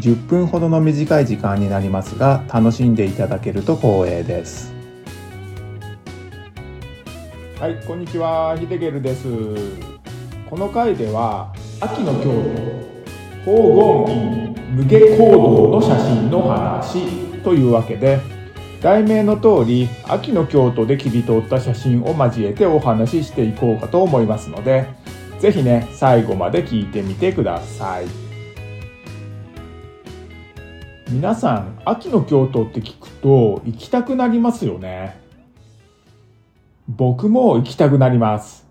10分ほどの短い時間になりますが楽しんでいただけると光栄です。はいこんにちは。ヒデゲルです。この回では秋の京都黄金院無下行動の写真の話というわけで題名の通り秋の京都で切り取った写真を交えてお話ししていこうかと思いますので是非ね最後まで聞いてみてください。皆さん秋の京都って聞くと行きたくなりますよね僕も行きたくなります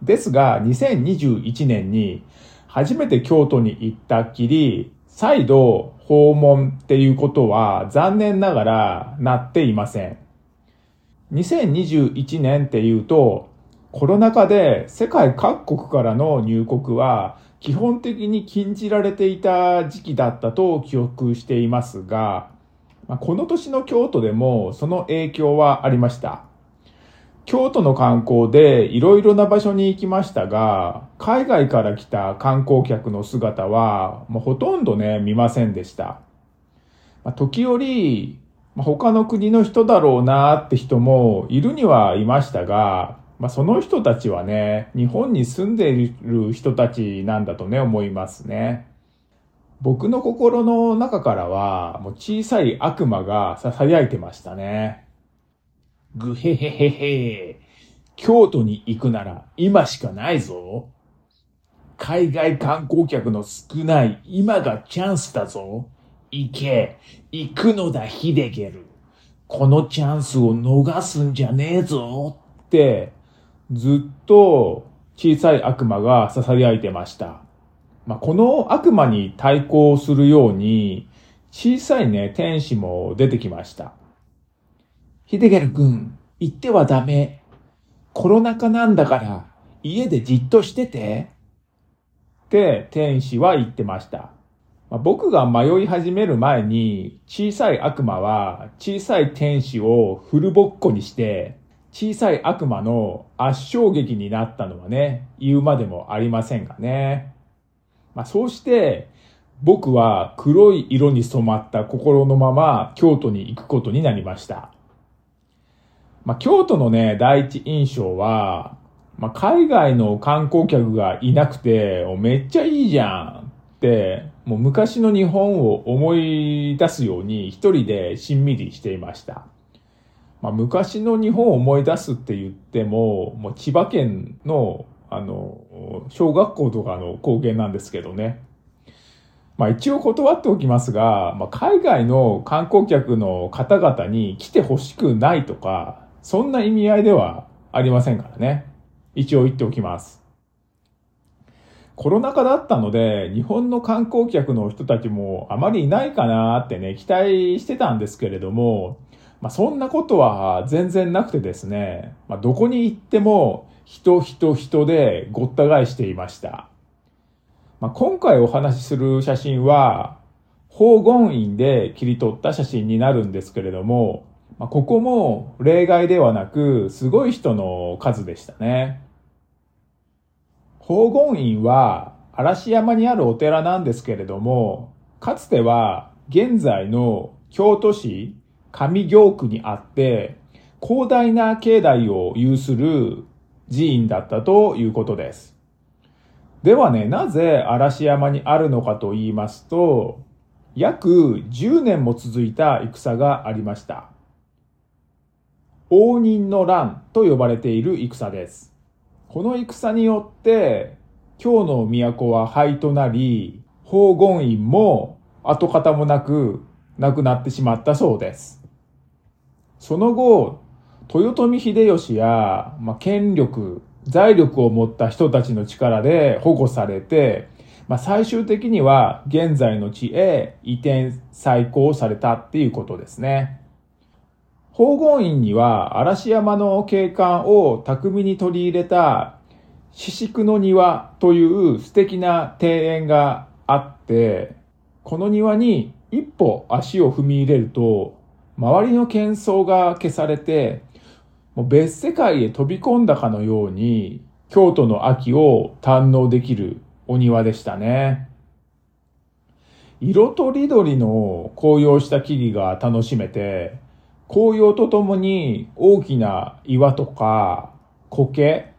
ですが2021年に初めて京都に行ったっきり再度訪問っていうことは残念ながらなっていません。2021年っていうとコロナ禍で世界各国からの入国は基本的に禁じられていた時期だったと記憶していますが、この年の京都でもその影響はありました。京都の観光でいろいろな場所に行きましたが、海外から来た観光客の姿はもうほとんどね、見ませんでした。まあ、時折、他の国の人だろうなって人もいるにはいましたが、まあ、その人たちはね、日本に住んでいる人たちなんだとね、思いますね。僕の心の中からは、もう小さい悪魔が囁いてましたね。ぐへへへへ。京都に行くなら今しかないぞ。海外観光客の少ない今がチャンスだぞ。行け。行くのだ、ヒデゲル。このチャンスを逃すんじゃねえぞ。って、ずっと小さい悪魔が囁いてました。まあ、この悪魔に対抗するように、小さいね、天使も出てきました。ヒデゲル君、行ってはダメ。コロナ禍なんだから、家でじっとしてて。って天使は言ってました。まあ、僕が迷い始める前に、小さい悪魔は小さい天使をフルボッコにして、小さい悪魔の圧勝劇になったのはね、言うまでもありませんがね。まあ、そうして、僕は黒い色に染まった心のまま京都に行くことになりました。まあ、京都のね、第一印象は、まあ、海外の観光客がいなくて、めっちゃいいじゃんって、もう昔の日本を思い出すように一人でしんみりしていました。まあ、昔の日本を思い出すって言っても、もう千葉県の、あの、小学校とかの光景なんですけどね。まあ一応断っておきますが、まあ、海外の観光客の方々に来てほしくないとか、そんな意味合いではありませんからね。一応言っておきます。コロナ禍だったので、日本の観光客の人たちもあまりいないかなってね、期待してたんですけれども、まあ、そんなことは全然なくてですね、まあ、どこに行っても人人人でごった返していました。まあ、今回お話しする写真は、黄金院で切り取った写真になるんですけれども、まあ、ここも例外ではなく、すごい人の数でしたね。黄金院は嵐山にあるお寺なんですけれども、かつては現在の京都市上京区にあって、広大な境内を有する寺院だったということです。ではね、なぜ嵐山にあるのかと言いますと、約10年も続いた戦がありました。応仁の乱と呼ばれている戦です。この戦によって、京の都は灰となり、黄金院も跡形もなく亡くなってしまったそうです。その後、豊臣秀吉や、まあ、権力、財力を持った人たちの力で保護されて、まあ、最終的には現在の地へ移転再興されたっていうことですね。宝厳院には嵐山の景観を巧みに取り入れた四宿の庭という素敵な庭園があって、この庭に一歩足を踏み入れると、周りの喧騒が消されて、もう別世界へ飛び込んだかのように、京都の秋を堪能できるお庭でしたね。色とりどりの紅葉した木々が楽しめて、紅葉とともに大きな岩とか苔、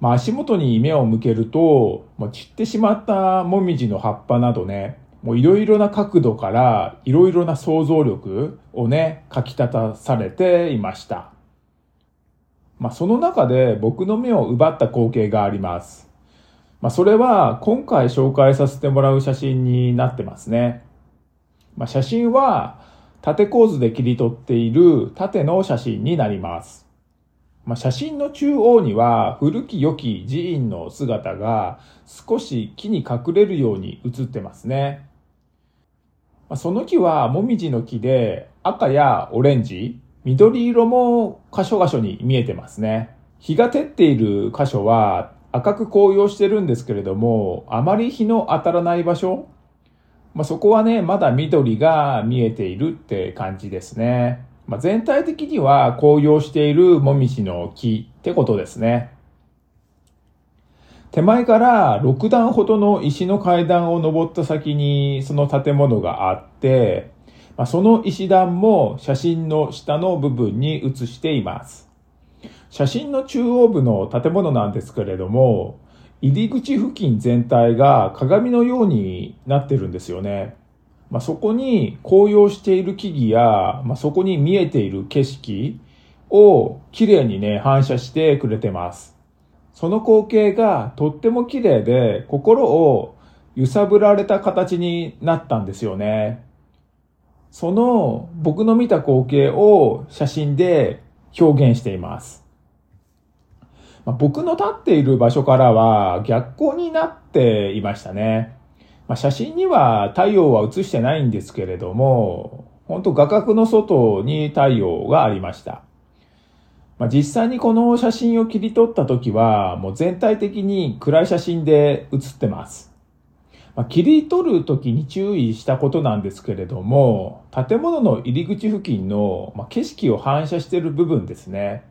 まあ、足元に目を向けると、まあ、散ってしまったもみじの葉っぱなどね、もういろいろな角度からいろいろな想像力をね、かき立たされていました。まあ、その中で僕の目を奪った光景があります。まあ、それは今回紹介させてもらう写真になってますね。まあ、写真は縦構図で切り取っている縦の写真になります。まあ、写真の中央には古き良き寺院の姿が少し木に隠れるように写ってますね。ま、その木はもみじの木で赤やオレンジ、緑色も箇所箇所に見えてますね。日が照っている箇所は赤く紅葉してるんですけれども、あまり日の当たらない場所、まあ、そこはね、まだ緑が見えているって感じですね。まあ、全体的には紅葉しているもみじの木ってことですね。手前から6段ほどの石の階段を登った先にその建物があって、まあ、その石段も写真の下の部分に写しています。写真の中央部の建物なんですけれども、入り口付近全体が鏡のようになってるんですよね。まあ、そこに紅葉している木々や、まあ、そこに見えている景色を綺麗にね、反射してくれてます。その光景がとっても綺麗で心を揺さぶられた形になったんですよね。その僕の見た光景を写真で表現しています。まあ、僕の立っている場所からは逆光になっていましたね。まあ、写真には太陽は映してないんですけれども、本当画角の外に太陽がありました。まあ、実際にこの写真を切り取った時は、もう全体的に暗い写真で写ってます。まあ、切り取る時に注意したことなんですけれども、建物の入り口付近の、ま景色を反射している部分ですね。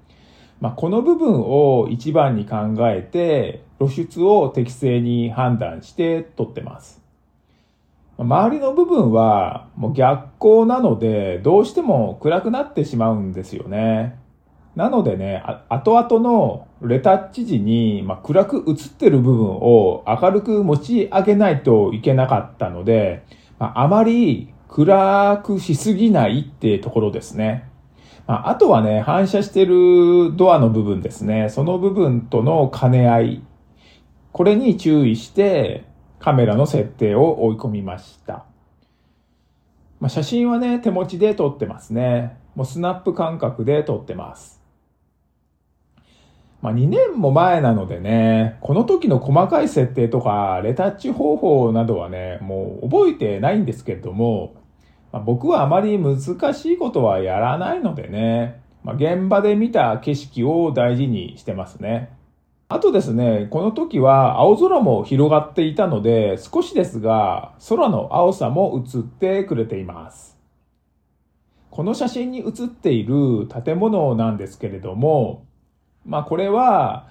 まあ、この部分を一番に考えて、露出を適正に判断して撮ってます。周りの部分はもう逆光なので、どうしても暗くなってしまうんですよね。なのでね、後々のレタッチ時に、まあ、暗く映ってる部分を明るく持ち上げないといけなかったので、まあ、あまり暗くしすぎないってところですね。まあ、とはね、反射してるドアの部分ですね。その部分との兼ね合い。これに注意してカメラの設定を追い込みました。まあ、写真はね、手持ちで撮ってますね。もうスナップ感覚で撮ってます。まあ、2年も前なのでね、この時の細かい設定とか、レタッチ方法などはね、もう覚えてないんですけれども、まあ、僕はあまり難しいことはやらないのでね、まあ、現場で見た景色を大事にしてますね。あとですね、この時は青空も広がっていたので、少しですが、空の青さも映ってくれています。この写真に写っている建物なんですけれども、まあこれは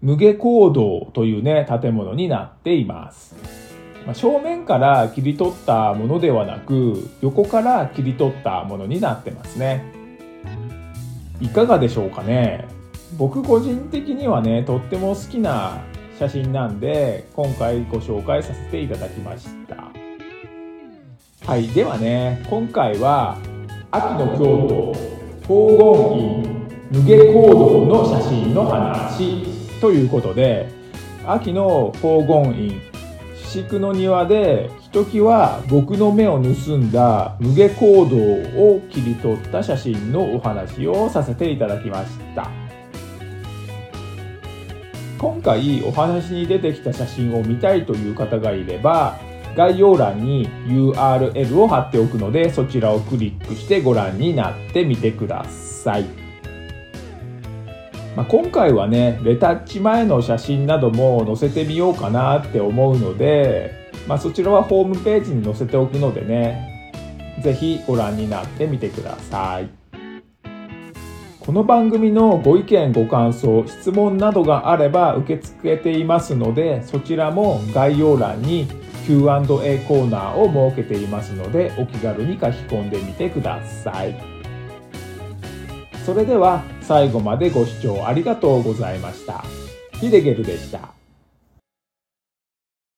無下行動というね、建物になっています。まあ、正面から切り取ったものではなく、横から切り取ったものになってますね。いかがでしょうかね？僕個人的にはね、とっても好きな写真なんで、今回ご紹介させていただきました。はい、ではね、今回は秋の京都、黄金院無下行動の写真の話ということで秋の黄金院四宿の庭でひときわ僕の目を盗んだ無下行動を切り取った写真のお話をさせていただきました今回お話に出てきた写真を見たいという方がいれば概要欄に URL を貼っておくのでそちらをクリックしてご覧になってみてください。まあ、今回はねレタッチ前の写真なども載せてみようかなって思うので、まあ、そちらはホームページに載せておくのでね是非ご覧になってみてください。この番組のご意見ご感想質問などがあれば受け付けていますのでそちらも概要欄に Q&A コーナーを設けていますのでお気軽に書き込んでみてくださいそれでは最後までご視聴ありがとうございました。ヒデゲルでした。